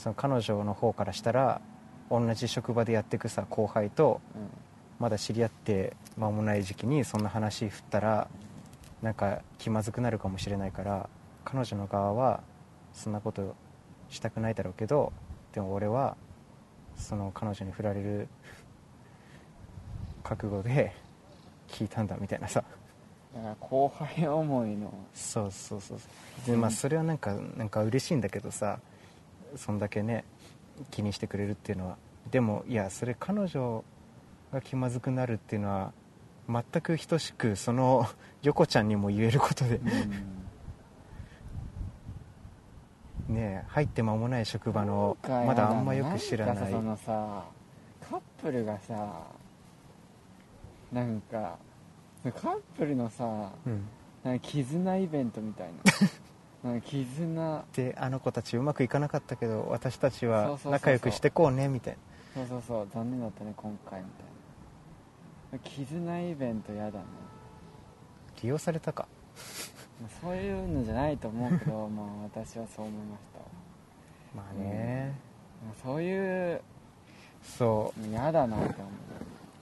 その彼女の方からしたら同じ職場でやっていくさ後輩とまだ知り合って間もない時期にそんな話振ったらなんか気まずくなるかもしれないから彼女の側はそんなことしたくないだろうけどでも俺はその彼女に振られる覚悟で聞いたんだみたいなさ。だから後輩思いの。そうそうそう。でまあそれはなんかなんか嬉しいんだけどさそんだけね気にしてくれるっていうのは。でもいやそれ彼女が気まずくなるっていうのは全く等しくその横ちゃんにも言えることで。ね入って間もない職場のまだあんまよく知らない。そのさカップルがさなんかカップルのさうん。なんか絆イベントみたいな 絆。であの子たちうまくいかなかったけど私たちは仲良くしてこうねみたいな。そうそうそう。残念だったね今回みたいな。絆イベントやだね。利用されたか。まあそういうのじゃないと思うけど まあ私はそう思いました。わまあね、まあそういうそう。の嫌だなって思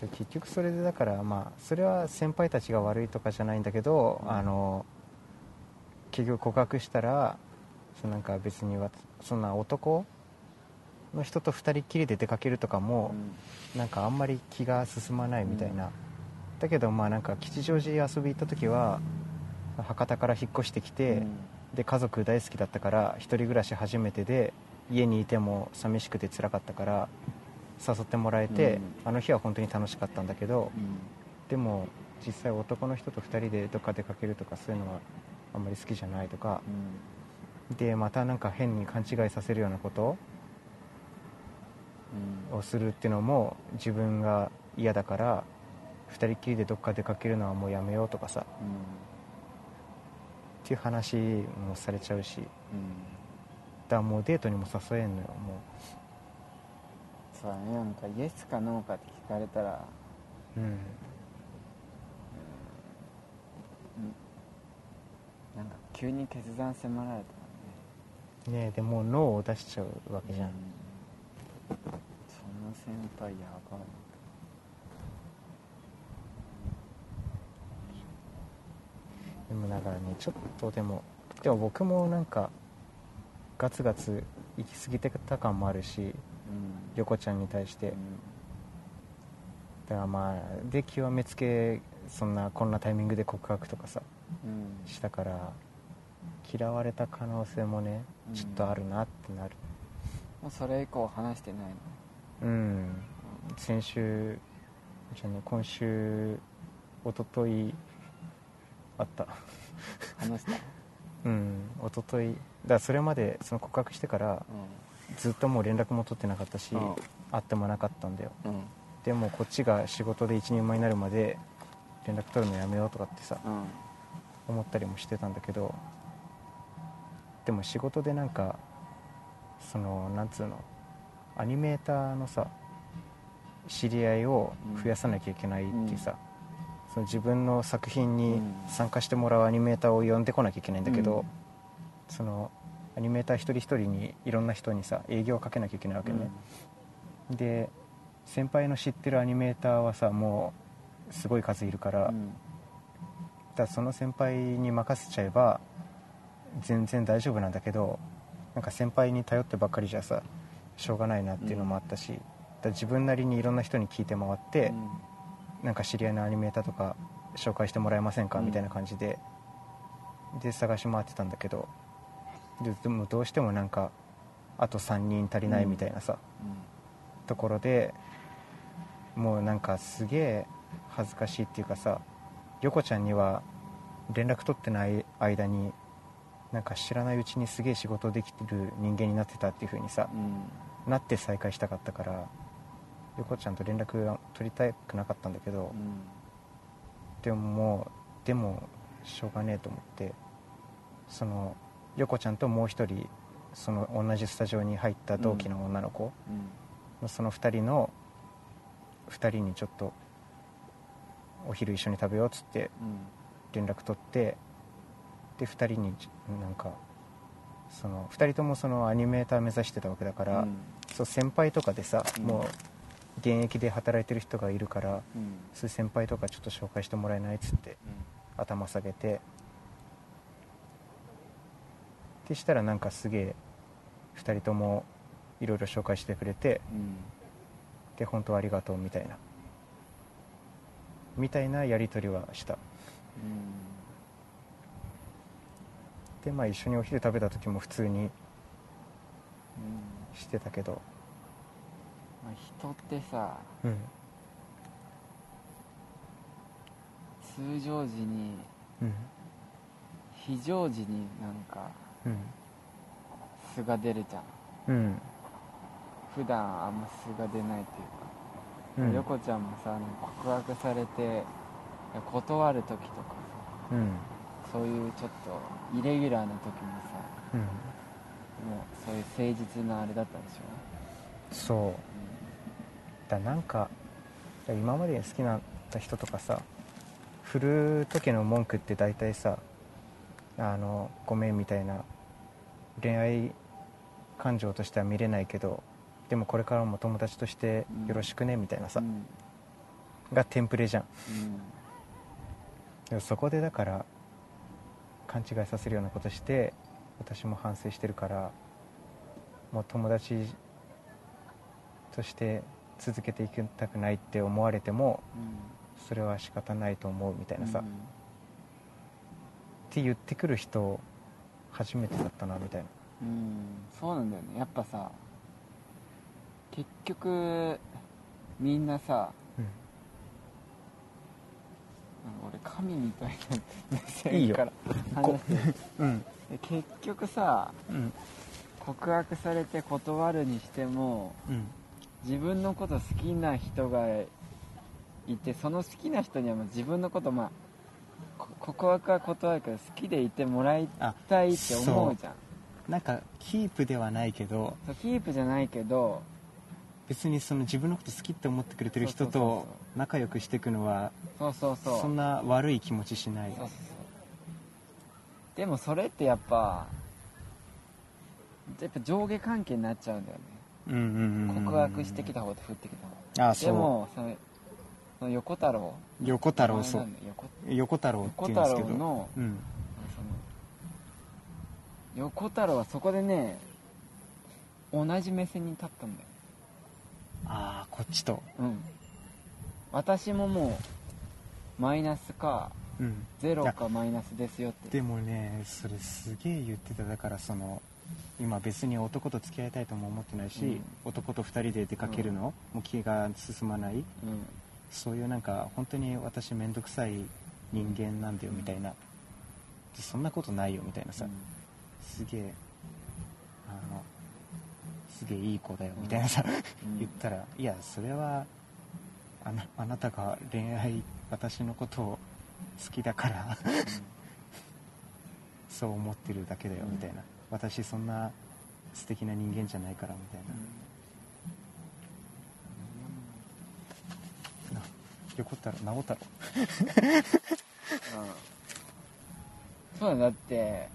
で結局それでだからまあそれは先輩たちが悪いとかじゃないんだけど、うん。あの結局告白したらそのなんか別にわそんな男の人と二人っきりで出かけるとかう、も、なんかあんまり気が進まないみたいな、うんだけどまあなんか吉祥寺遊び行った時は博多から引っ越してきて、うん。で家族大好きだったから一人暮らし初めてで家にいても寂しくて辛かったから誘ってもらえて、うん。あの日は本当に楽しかったんだけどうん。でも実際男の人と2人でどっか出かけるとかそういうのはあんまり好きじゃないとか。でまたなんか変に勘違いさせるようなこと。うん。をするっていうのも自分が嫌だから2人っきりでどっか出かけるのはもうやめようとかさ。うん。っていう話もされちゃうし。だかうんらもうデートにも誘えんのよもそうだねなんかイエスかノーかって聞かれたらううんなんか急に決断迫られたねえでもうノーを出しちゃうわけじゃん、うん。その先輩やばい。でもだからねちょっとでもでも僕もなんかガツガツ行き過ぎてた感もあるしうん。横ちゃんに対して。うんだからまあで極めつけそんなこんなタイミングで告白とかさうん。したから嫌われた可能性もねうん。ちょっとあるなってなる。もうそれ以降話してないの？うん、先週じゃあね今週一昨日あった。話した？うん一昨日だからそれまでその告白してからずっともう連絡も取ってなかったし、うん。会ってもなかったんだよ。うんうんでもこっちが仕事で一人前になるまで連絡取るのやめようとかってさうん。思ったりもしてたんだけどでも仕事でなんかそのなんつうのアニメーターのさ知り合いを増やさなきゃいけないっていうさ、その自分の作品にうん。参加してもらうアニメーターを呼んでこなきゃいけないんだけど、うん。そのアニメーター一人一人にいろんな人にさ営業をかけなきゃいけないわけね、で先輩の知ってるアニメーターはさもうすごい数いるから,、うん。だその先輩に任せちゃえば全然大丈夫なんだけどなんか先輩に頼ってばっかりじゃさしょうがないなっていうのもあったし、だ自分なりにいろんな人に聞いて回って、なんか知り合いのアニメーターとか紹介してもらえませんかうん。みたいな感じでで探し回ってたんだけどででもどうしてもなんかあと3人足りないみたいなさ、ところでもうなんかすげえ恥ずかしいっていうかさ横ちゃんには連絡取ってない間になんか知らないうちにすげえ仕事できてる人間になってたっていう風にさうん。うんなって再会したかったから横ちゃんと連絡が取りたくなかったんだけど、でももうでもしょうがねえと思ってその横ちゃんともう一人その同じスタジオに入った同期の女の子、うん。その2人の2人にちょっとお昼一緒に食べようっつってうん。連絡取ってで2人になんかその2人ともそのアニメーター目指してたわけだから、うん。そう先輩とかでさ、うん。もう現役で働いてる人がいるからうん。そういう先輩とかちょっと紹介してもらえないっつって頭下げて。ってしたらなんかすげえ2人ともいろいろ紹介してくれてうんで本当ありがとうみたいな。みたいなやり取りはした。でまあ一緒にお昼食べた時も普通にうん。してたけど。まあ人ってさうん。通常時にうん。非常時になんかうん。素が出るじゃん。うん普段あんま素が出ないっていうか、うん。横ちゃんもさ告白されて断る時とかうん。さそういうちょっとイレギュラーな時もさうん。もうそういう誠実なあれだったでしそう。だなんか今まで好きな人とかさ振る時の文句って大体さあのごめんみたいな恋愛感情としては見れないけどでもこれからも友達としてよろしくねみたいなさ、うん。うんがテンプレじゃん。うん。でもそこでだから勘違いさせるようなことして私も反省してるからもう友達として続けていきたくないって思われてもそれは仕方ないと思うみたいなさ、うん。って言ってくる人初めてだったなみたいな。うん。そうなんだよね。やっぱさ結局みんなさなん。か俺神みたいな目いいよ。線から話してる。うん。で結局さうん。告白されて断るにしてもうん。自分のこと好きな人がいてその好きな人にはもう自分のことまあこ告白は断るけど好きでいてもらいあたいって思うじゃん。なんかキープではないけど。キープじゃないけど別にその自分のこと好きって思ってくれてる人と仲良くしていくのはそうそうそう。そんな悪い気持ちしない。でもそれってやっぱやっぱ上下関係になっちゃうんだよね。うんうん告白してきた方と振ってきた方。あそう。でもそのその横太郎。横太郎名そう。横。横太郎って横太言うんですけど。郎のうん。横太郎はそこでね同じ目線に立ったんだよああこっちと。うん。私ももうマイナスかうん。ゼロかマイナスですよって。でもねそれすげえ言ってた。だからその今別に男と付き合いたいとも思ってないし、うん。男と2人で出かけるの、もう気が進まない？うん。そういうなんか本当に私面倒くさい人間なんだよみたいな、そんなことないよみたいなさ、すげえあのすげえいい子だよみたいなさ、うん。言ったらいやそれはあなあなたが恋愛私のことを好きだからそう思ってるだけだようんみたいな、私そんな素敵な人間じゃないからみたいな、な横太郎直太郎そうだだって。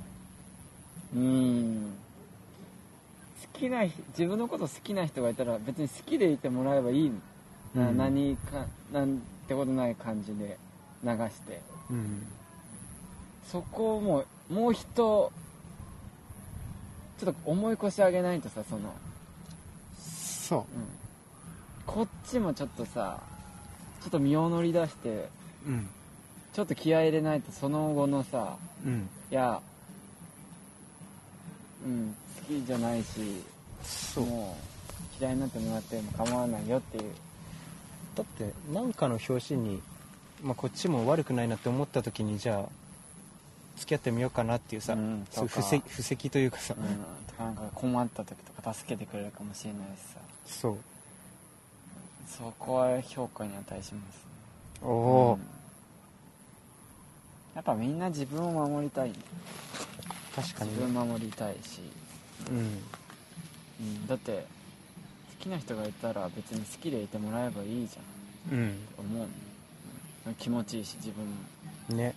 うーん。好きな人自分のこと好きな人がいたら別に好きでいてもらえばいいな、うん。何かなんてことない感じで流して。うんそこをもうもう一ちょっと思い越し上げないとさその、そう。ん、こっちもちょっとさちょっと身を乗り出してううん。ちょっと気合い入れないとその後のさうん。いやうん好きじゃないしそう。もう嫌いになってもらっても構わないよっていう。だって何かの表紙に、まあ、こっちも悪くないなって思った時にじゃあ付き合ってみようかなっていうさ、うんそういう布石布石というかさ、うんとかなんか困った時とか助けてくれるかもしれないしさ。そう。そこは評価に値しますね。おお、うん。やっぱみんな自分を守りたい。ね確かに自分守りたいし、うん、うん、だって好きな人がいたら別に好きでいてもらえばいいじゃん、うん、思う、気持ちいいし自分も。ね、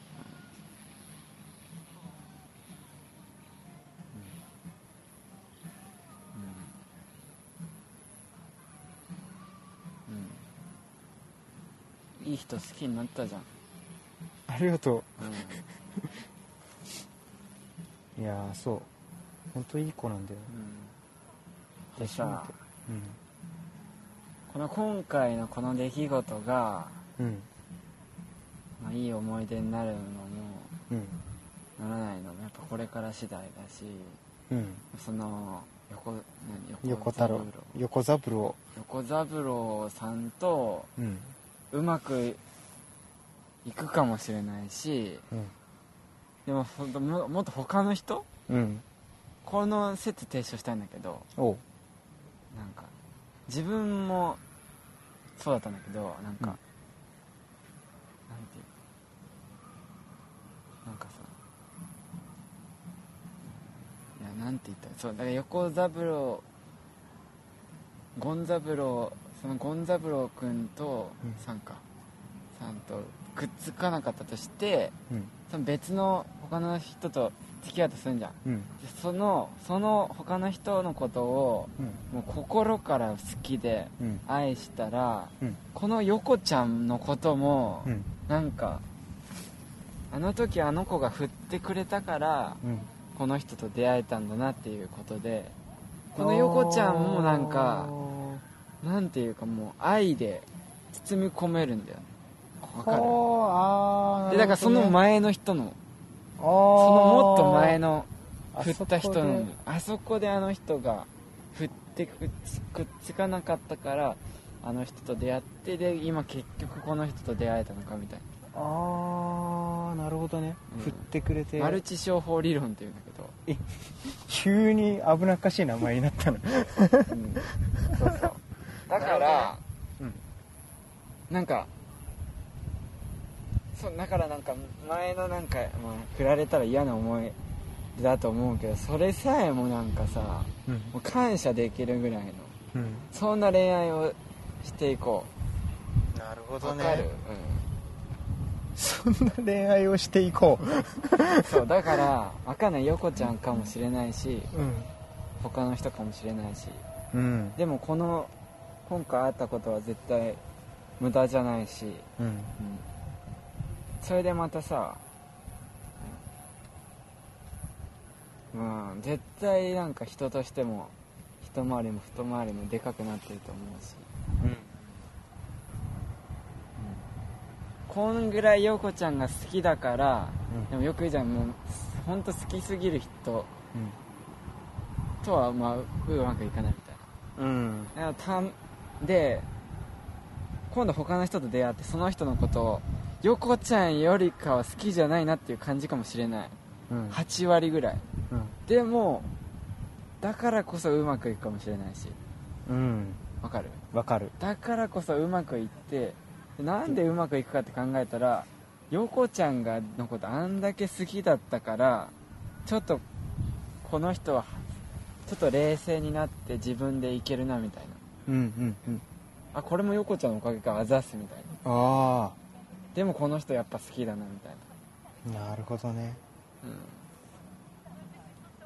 うん、いい人好きになったじゃん。ありがとう、うん、いやそう。本当いい子なんだようん、でさうん。この今回のこの出来事が、うん。まあ、いい思い出になるのもうん。ならないのもやっぱこれから次第だしうん。その横何横太郎。横三郎。横三郎さんとうまくいくかもしれないしうん。でもももっと他の人うんここの説提唱したいんだけどおう。なんか自分もそうだったんだけどなんか、うん。なんていうなんかさいやなんて言ったらそうだから横三郎権三郎その権三郎君とうん。さんか、さんとくっつかなかったとしてうん。その別の他の人と付き合うとするんじゃん。うん。でそのその他の人のことをうん。もう心から好きでうん。愛したらうん。この横ちゃんのこともうん。なんかあの時あの子が振ってくれたからうん。この人と出会えたんだなっていうことでこの横ちゃんもなんかなんていうかもう愛で包み込めるんだよね。わかるでだからその前の人のそそのもっと前のあ振った人の。あそこであの人が振ってくっつくっつかなかったからあの人と出会ってで今結局この人と出会えたのかみたいああなるほどね、うん。振ってくれて。なマルチ商法理論っていうんだけど。急に危なっかしい名前になったの。うん。そうそう。だから、うん。なんかそうだからなんか前のなんか、まあ、振られたら嫌な思い出だと思うけどそれさえもなんかさうん。もう感謝できるぐらいのうん。そんな恋愛をしていこなるほうわかる、そんな恋愛をしていこう。ん、そうだからわかんない横ちゃんかもしれないしううん。他の人かもしれないし。うん。でもこの今回あったことは絶対無駄じゃないし。うん。うんそれでまたさうん絶対なんか人としても一回りも二回りもでかくなってると思うし。こんぐらい陽子ちゃんが好きだからうん。でもよく言うじゃんもう本当好きすぎる人とはまあうまくいかないみたいな。うん。だからたんで今度他の人と出会ってその人のことを横ちゃんよりかは好きじゃないなっていう感じかもしれない。うん。8割ぐらい。うん。でもだからこそうまくいくかもしれないし。うん。わかる？わかる。だからこそうまくいってなんでうまくいくかって考えたら横ちゃんがのことあんだけ好きだったからちょっとこの人はちょっと冷静になって自分でいけるなみたいな。うんうんうん。あこれも横ちゃんのおかげかあざっすみたいな。あでもこの人やっぱ好きだなみたいあなるほどね。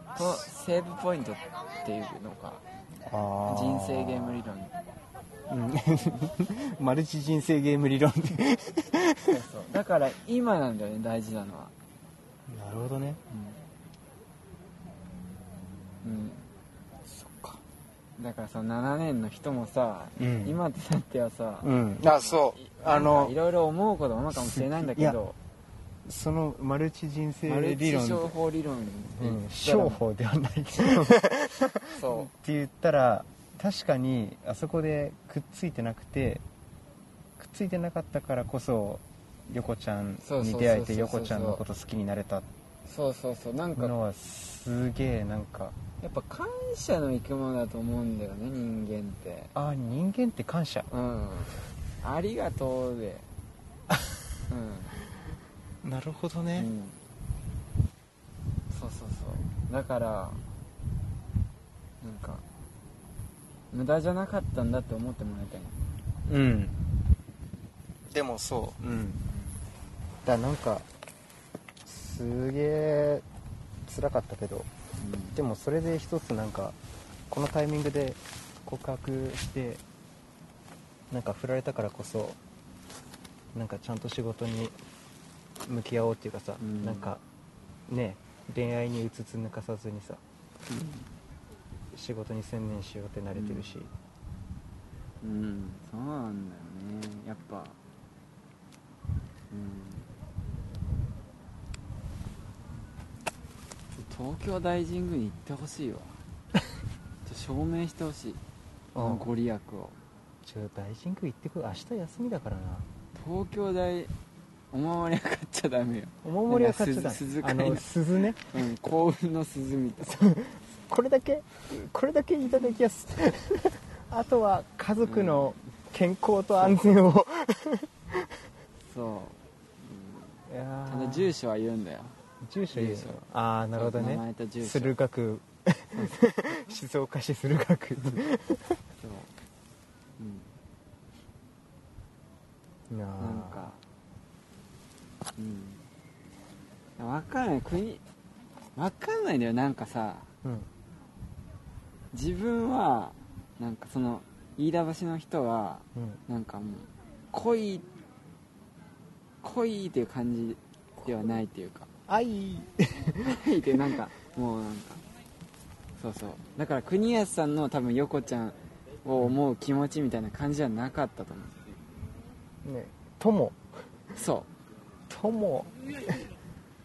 な、うん、とセーブポイントっていうのがああ人生ゲーム理論。うん。マルチ人生ゲーム理論。でそうそう。だから今なんだよね大事なのは。なるほどね。うん、うん、そっか。だからさ7年の人もさ、うん。今ってなってはさ、うん。あそうあのかいろいろ思うこともあるかもしれないんだけど。そのマルチ人生理論。商法理論。ってう。ん商法ではないってそ言ったら確かにあそこでくっついてなくてくっついてなかったからこそ横ちゃんに出会えて横ちゃんのこと好きになれた。うそうそう。そうなんかのはすげえなんか。やっぱ感謝の生き物だと思うんだよね人間って。ああ人間って感謝。うんありがとうで。なるほどうん、うん、そうそうそう。だからなんか無駄じゃなかったんだって思ってもらいたいなうん。でもそう。うん。だなんかすげえ辛かったけどでもそれで一つなんかこのタイミングで告白してなんか振られたからこそなんかちゃんと仕事に向き合おうっていうかさ、うん。なんかね恋愛にうつつ抜かさずにさ仕事に専念しようって慣れてるし、うん。そうなんだよね。やっぱ。うん。東京大神宮に行ってほしいわ。証明してほしい。うん。ご利益をちょ大神宮行ってくる。明日休みだからな。東京大お守りは買っちゃダメよ、お守りは買っちゃなんか鈴あの鈴ね。うん、幸運の鈴みたい。なこれだけこれだけいただきやす。あとは家族の健康と安全を、そう。いやー。ただ住所は言うんだよ。住所言う。ああなるほど名ね前と住所。駿河区。静岡市駿河区。そう、うん、いやー。なんか。うん。分かんない。国分かんないんだよ。なんかさ。うん。自分はなんかその飯田橋の人はうん。なんかもう恋恋っていう感じではないっていうか。愛。恋ってなんかもうなんか。そうそう。だから国安さんの多分横ちゃんを思う気持ちみたいな感じじゃなかったと思ね。友。う。そ友。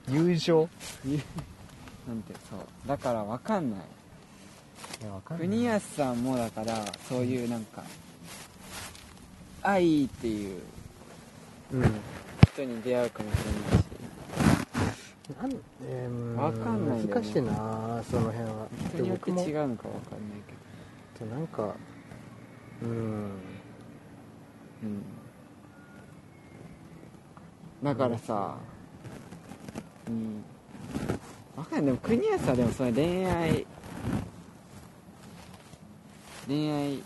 友情。うなんてそう。だから分かんない。いやわかんない。国安さんもだからそういうなんか愛っていううん。人に出会うかもしれないし。なんえーわかんないね。難しいなその辺は。人によって違うのか分かんないけなんかうん。どうん。だからさうん。分かんない。でも国安はでもその恋愛。恋愛。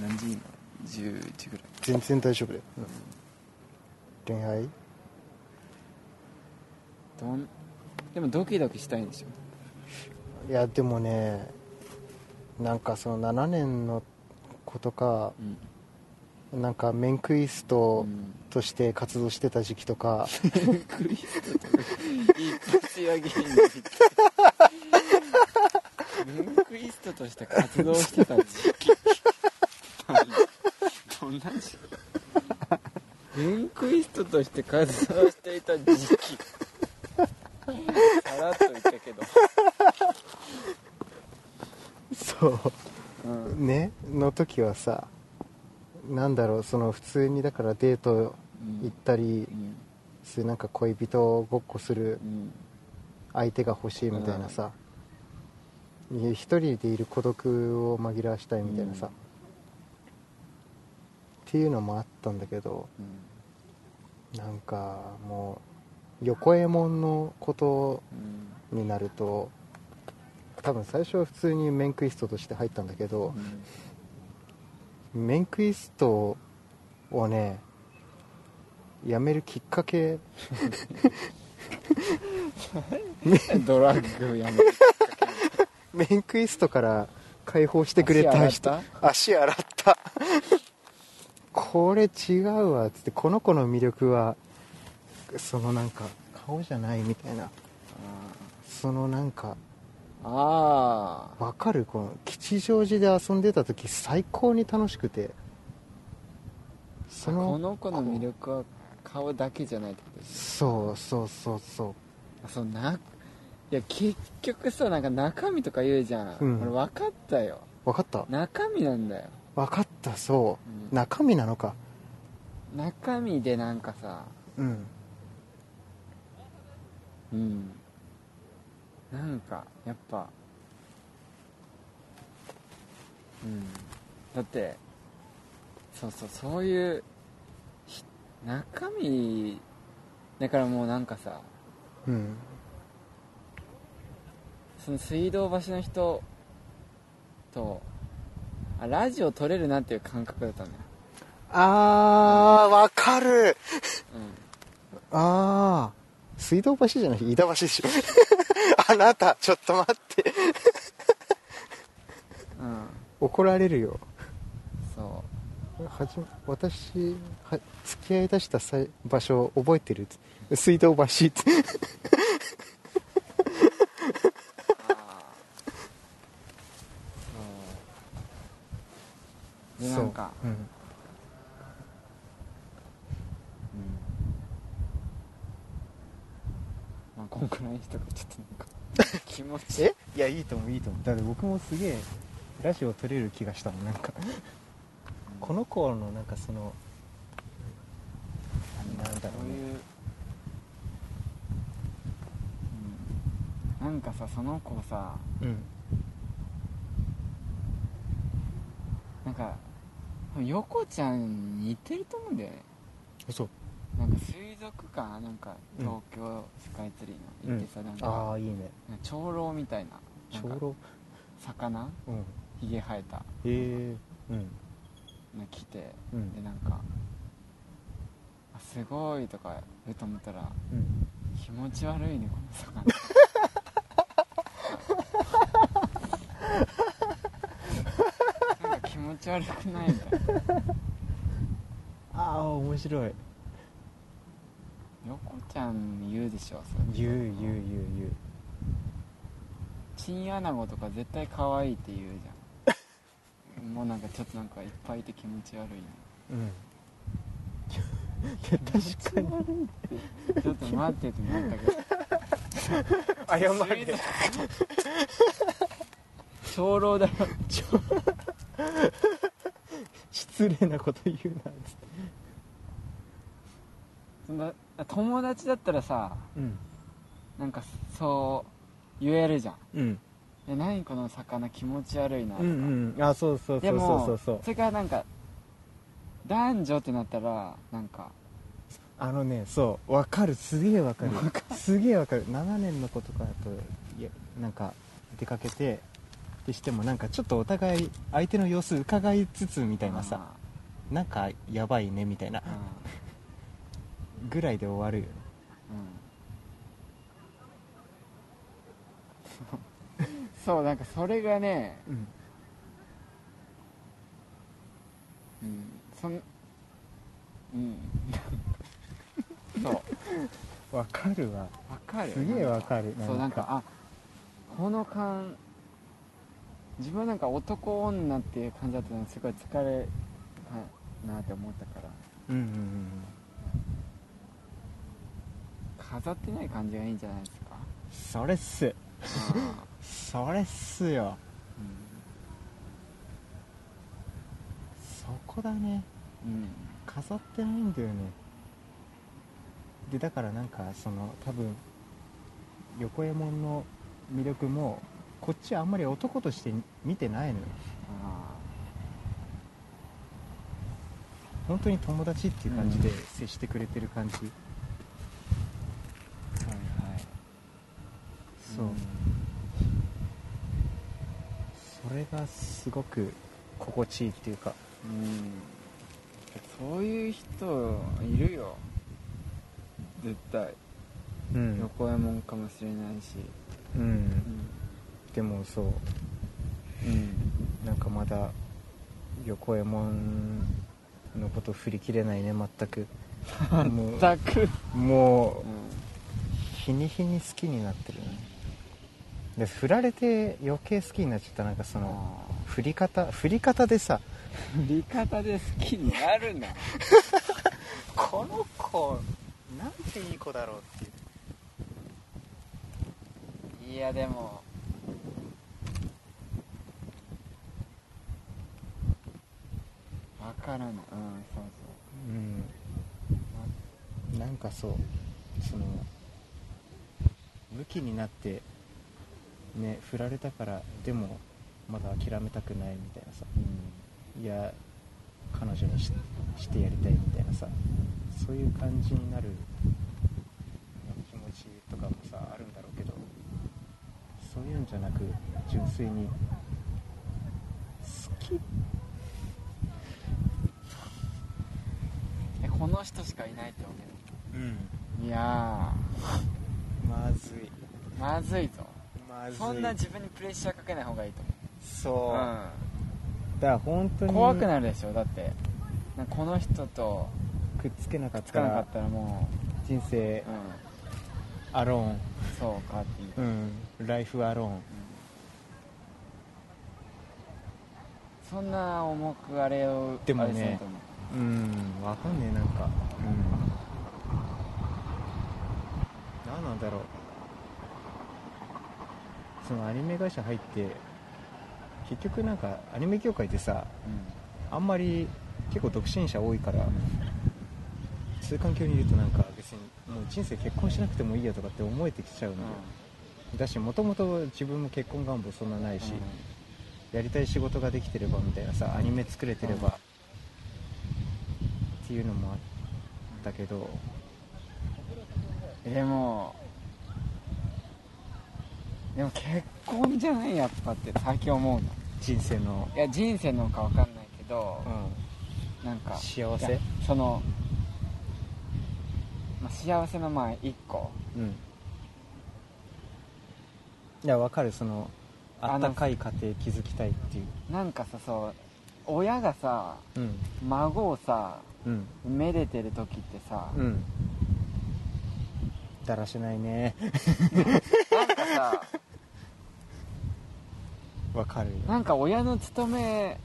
何時？今10時ぐらい。全然大丈夫だよ、恋愛？どん？でもドキドキしたいんでしょ？いやでもねなんかその7年のことかうん。なんかメンクイストうん。として活動してた時期とか、クリストとか一発や芸ストとして活動してた時期。どんな時期？ムンクイストとして活動していた時期。さらっと言ったけど、そううんねの時はさなんだろうその普通にだからデート行ったりうんそういうなんか恋人ごっこするうん。相手が欲しいみたいなさ、いや一人でいる孤独を紛らわしたいみたいなさ、うん。っていうのもあったんだけどうん。なんかもう横右衛門のことうんになると多分最初は普通にメンクイストとして入ったんだけどうんメンクイストをねやめるきっかけ ドラッグやめてメンクイストから解放してくれた人。足洗っ足洗った。これ違うわっつってこの子の魅力はそのなんか顔じゃないみたいな。そのなんかああわかる？この吉祥寺で遊んでた時最高に楽しくて。そのこの子の魅力は顔だけじゃないってことですそうそうそうそう。あそうないや結局さなんか中身とか言うじゃん、うん。俺分かったよ。分かった。中身なんだよ、分かったそう、うん。中身なのか。中身でなんかさ。うん。うんなんかやっぱうん。だってそうそうそういうひ中身だからもうなんかさうん。その水道橋の人とあラジオ撮れるなっていう感覚だったんだよ、あーわかる。うん、ああ水道橋じゃない飯田橋でしょ あなたちょっと待って。うん。怒られるよ。そはじめ私は付き合いだしたさい場所覚えてる。水道橋。ってでなんかそう。うんうんまあこんくらいにしとくちょっとなんか気持ちえいやいいと思う。だって僕もすげえラジオ撮れる気がしたもん。なんかこの子のなんかそのなんだろうね。そういう、うん、なんかさその子さうん。なんか横ちゃんに似てると思うんだよね。そうなんか水族館なんかうん。東京スカイツリーの行ってさ、なんあかあいいね。長老みたいな長老？魚？うん。ひげ生えた。へえ。うん。の来てうん。でなんかあすごいとか言うと思ったらうん。気持ち悪いねこの魚。なんか気持ち悪くないみたいな。ああ面白い。横ちゃん言うでしょそれ。言う言う言う言うチンアナゴとか絶対可愛いって言うじゃん。もうなんかちょっとなんかいっぱいいて気持ち悪いねうん。確かに。ちょっと待ってってなったけど。謝れ。長老だよ。失礼なこと言うな。っつってそんな友達だったらさうん。なんかそう言えるじゃん。うん。え何この魚気持ち悪いなとか、うんうん。あそうそうそうでもそう。そうそれからなんか男女ってなったらなんか。あのねそうわかる。すげえわかる。すげえわかる。7年の子とかだといやなんか出かけてでしてもなんかちょっとお互い相手の様子伺いつつみたいなさ。なんかやばいねみたいな。あぐらいで終わるよねーうんそうなんかそれがねうん。うんそんうん。そう。わかるわ。わかる？すげえわかる。そうなんかあこの感自分はなんか男女っていう感じだったのにすごい疲れたなって思ったから。うんうんうん飾ってない感じがいいんじゃないですか？それっす。あそれっすよ。ーうんそこだね。うん。飾ってないんだよね。でだからなんかその多分横右衛門の魅力もこっちあんまり男として見てないのよ。あ本当に友達っていう感じで接してくれてる感じ、ーはいはいそう、それがすごく心地いいっていうか。うん。そういう人いるよ。絶対。うん。横右衛門かもしれないし。うん。うんでもそう。うん。なんかまだ横右衛門のこと振り切れないね 全く。も全く。うもうう日に日に好きになってるねで振られて余計好きになっちゃったなんかそのあ振り方振り方でさ。ー振り方で好きになるな。この子なんていい子だろうっていう。いやでもわからない。うんそう。うん。なんかそうその武器になってね振られたからでもまだ諦めたくないみたいなさ。そういや彼女にししてやりたいみたいなさ。そういう感じになる気持ちとかもさあるんだろうけど。そういうんじゃなく純粋に好き。えこの人しかいないって思うん。ういやまずい。ーまずいぞまずい。そんな自分にプレッシャーかけない方がいいとそう、思う、だから本当に。うん、怖くなるでしょ？だって。なんかこの人とくっつけなかっつたかなからったらも人生。う、アローン。うん、そうかっていう、うん。ライフアローン。そんな重くあれをでもね。あれせんと思う。うん。わかんねえなんか。うん。何なんだろうそのアニメ会社入って結局なんかアニメ業界ってさあんまり結構独身者多いからそういう環境にいるとなんか別にもう人生結婚しなくてもいいやとかって思えてきちゃうのうん。でだしもともと自分も結婚願望そんなないし、やりたい仕事ができてればみたいなさアニメ作れてれば、うんっていうのもあったけど。うん。でもでも結婚じゃないやっぱって最近思うの。人生の、いや人生のか分かんないけど、なんか幸せ？その、まあ、幸せの前1個。うん。いやわかる。そのあったかい家庭築きたいっていう。なんかさそう親がさうん。孫をさうん。めでてる時ってさ、うん。だらしないね。なんかさ わかるよ。なんか親の務め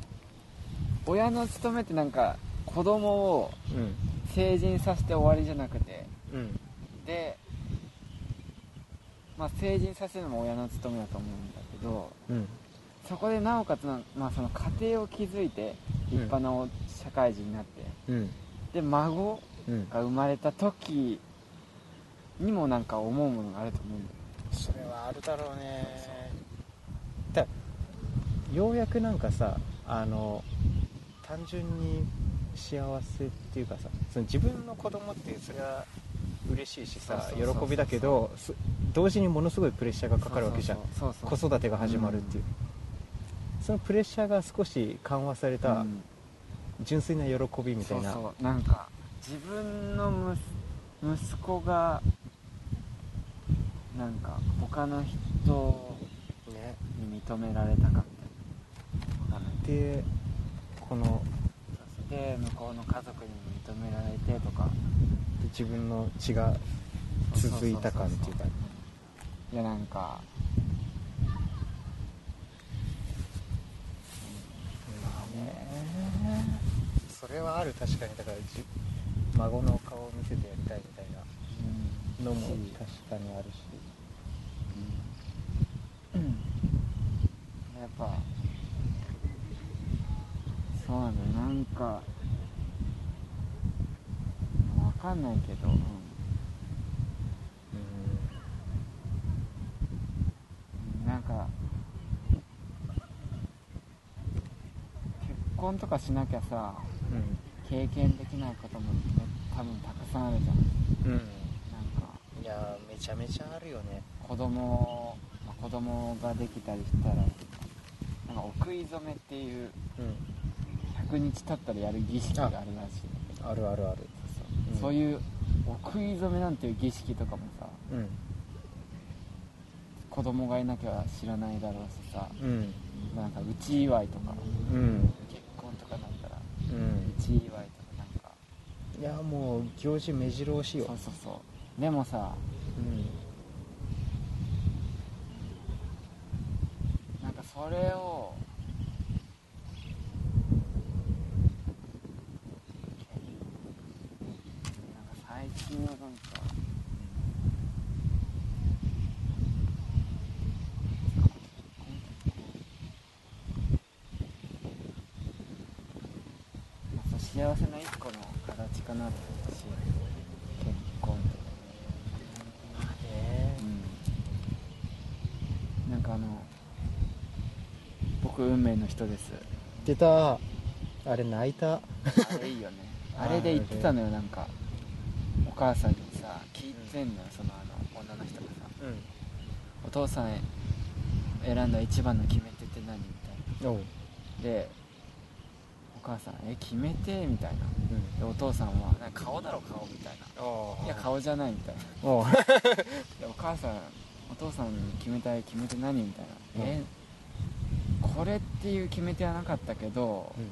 親の務めってなんか子供をうん。成人させて終わりじゃなくて。うん。で、まあ、成人させるのも親の務めだと思うんだけどうん。そこでなおかつな、まあ、その家庭を築いて立派なお社会人になって、うん。で孫うん。が生まれた時にもなんか思うものがあると思うんだよそれはあるだろうね。だようやくなんかさあの単純に幸せっていうかさその自分の子供ってそれは嬉しいしさ喜びだけどす同時にものすごいプレッシャーがかかるわけじゃん。子育てが始まるっていう、そのプレッシャーが少し緩和されたうん。純粋な喜びみたいな、そうそう。なんか自分の息子がなんか他の人ねに認められたかみたいなわかんないでこので向こうの家族に認められてとか。自分の血が続いた感っていうかいやなんかそれはある確かに。だからじ孫の顔を見せてやりたいみたいなのも確かにあるし。うん。やっぱそうだよなんかわかんないけど、うん。なんか結婚とかしなきゃさうん経験できないこともね多分たくさんあるじゃん。うん、うん、なんかいやめちゃめちゃあるよね。子供、まあ子供ができたりしたらなんかお食い初めっていううん100日経ったらやる儀式があるらしい。んだけどあるあるある。そう,、いうお食い初めなんていう儀式とかもさうん。子供がいなきゃ知らないだろうしさうん。なんかうち祝いとかうん。結婚とかなったらううんち祝いとかなんか。いやもう行事目白押しよ。そうそうそう。でもさうんなんかそれをなんか最近はなんか幸せの一個の形かなと思うし結婚とかなんかあの僕運命の人です。出た。あれ泣いた。あれいいよねあれで言ってたのよなんか。お母さんにさ聞いてんのよそのあの女の人がさ。うん。お父さん選んだ一番の決め手って何みたいおう。なでお母さんえ決め手みたいな。うん。でお父さんはなんか顔だろ顔みたいな。おいや顔じゃないみたいな。おう。でお母さんお父さんに決めたい決め手何みたいな、うん。えこれっていう決め手はなかったけど、うん